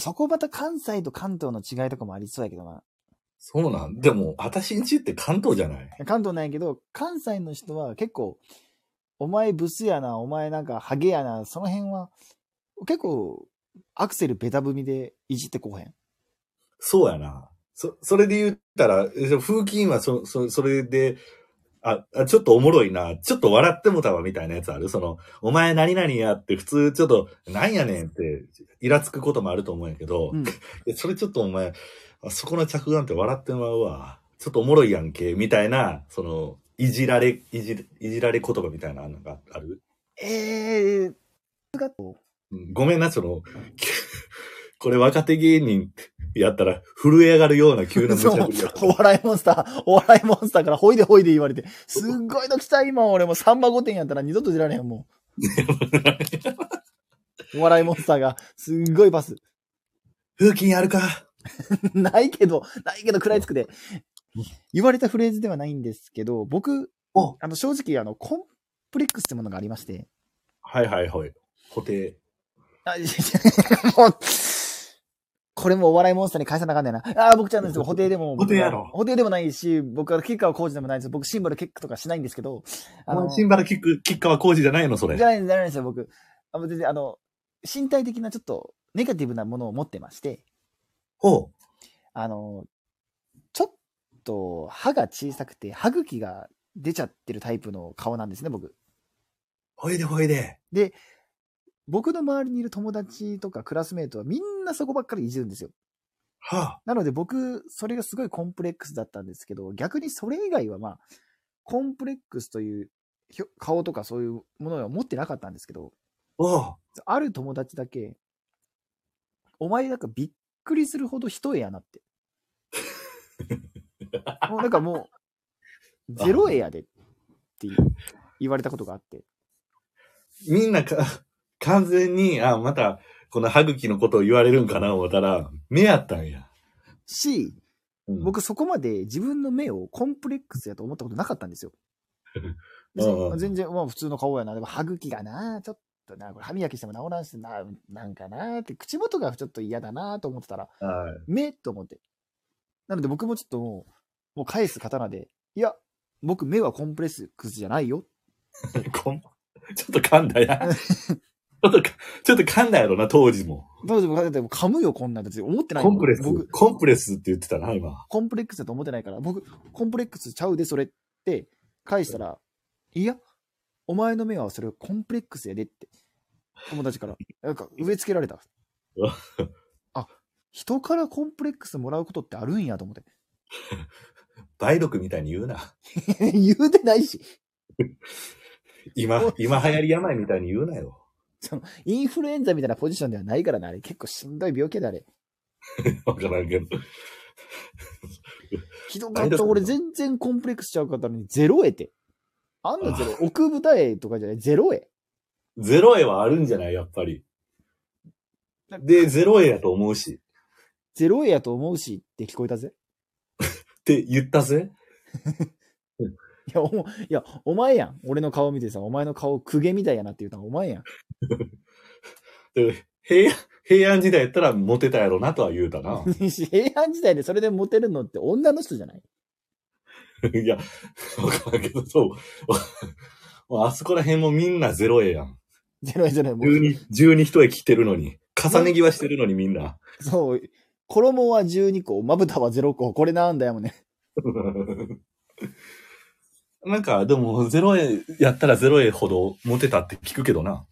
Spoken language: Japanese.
そこまた関西と関東の違いとかもありそうやけどな。そうなん？でも、私んちって関東じゃない？関東ないけど、関西の人は結構、お前ブスやな、お前なんかハゲやな、その辺は、結構、アクセルベタ踏みでいじってこうへん？そうやな。そ、それで言ったら、え風紀委員はそ、そ、それで、あ、あちょっとおもろいな。ちょっと笑ってもたわみたいなやつある？その、お前何々やって普通ちょっと、なんやねんって、イラつくこともあると思うんやけど、うん。それちょっとお前、あそこの着眼って笑ってまうわ。ちょっとおもろいやんけ、みたいな、その、いじられ、いじ、いじられ言葉みたいなのがある？えー、うんごめんな、その、これ若手芸人やったら震え上がるような急な無茶ぶりお笑いモンスター、お笑いモンスターからほいでほいで言われて、すっごいの来た今俺もうサンバ御殿やったら二度と出られへんもう。お笑いモンスターが、すっごいパス。風紀やるか ないけど、ないけど食らいつくで。言われたフレーズではないんですけど、僕、おあの、正直、あの、コンプレックスってものがありまして、はいはいはい。固定。あ、いやいやもう、これもお笑いモンスターに返さなあかんねんな。ああ、僕ちゃんですよ。補定でも。補定やろ補定でもないし、僕はキッカーは工事でもないです。僕シンバルキックとかしないんですけど、あの、シンバルキック、キッカーは工事じゃないのそれじゃ。ないんです、よ、僕。あの、全然、あの、身体的なちょっとネガティブなものを持ってまして、ほあの、ちょっと歯が小さくて歯茎が出ちゃってるタイプの顔なんですね、僕。う。ほいでほいで。で、僕の周りにいる友達とかクラスメートはみんなそこばっかりいじるんですよ。はなので僕、それがすごいコンプレックスだったんですけど、逆にそれ以外はまあ、コンプレックスという顔とかそういうものは持ってなかったんですけど、あ。ある友達だけ、お前なんかびっくりするほど一重やなって。もうなんかもう、ゼロ絵やでって言われたことがあって。みんなか、完全に、あ、また、この歯茎のことを言われるんかな思ったら、目やったんや。し、うん、僕そこまで自分の目をコンプレックスやと思ったことなかったんですよ。全然、まあ普通の顔やな。でも歯茎がな、ちょっとな、これ歯磨きしても治らんしな、なんかなって、口元がちょっと嫌だなと思ってたら、はい。目と思って。なので僕もちょっともう、もう返す刀で、いや、僕目はコンプレックスじゃないよ。ちょっと噛んだや。ちょっとか、ちょっと噛んだやろな、当時も。当時僕だって噛むよ、こんなんだって思ってないもんコンプレス僕、、コンプレスって言ってたな、今。コンプレックスだと思ってないから、僕、コンプレックスちゃうで、それって、返したら、いや、お前の目はそれコンプレックスやでって、友達から、なんか植え付けられた。あ、人からコンプレックスもらうことってあるんやと思って。梅毒みたいに言うな。言うてないし、今、今流行り病みたいに言うなよ。インフルエンザみたいなポジションではないからな、あれ。結構しんどい病気だ、あれ。わからんけど。ひどかった。俺全然コンプレックスちゃうかったのに、ゼロ絵って。あんなゼロ、奥舞台とかじゃない、ゼロ絵。ゼロ絵はあるんじゃない？やっぱり。で、ゼロ絵やと思うし。ゼロ絵やと思うしって聞こえたぜ。って言ったぜ。いや、おもいや、お前やん。俺の顔見てさ、お前の顔、公家みたいやなって言うたのお前やん。で平安、平安時代やったらモテたやろなとは言うたな。平安時代でそれでモテるのって女の人じゃない？いや、わからんけど、そう。もうあそこら辺もみんなゼロ絵やん。ゼロ絵ゼロ絵。もう12、12一重着てるのに。重ね着はしてるのにみんな。そう。衣は12個、まぶたは0個。これなんだよもんね。なんか、でも、ゼロ円やったらゼロ円ほど持てたって聞くけどな。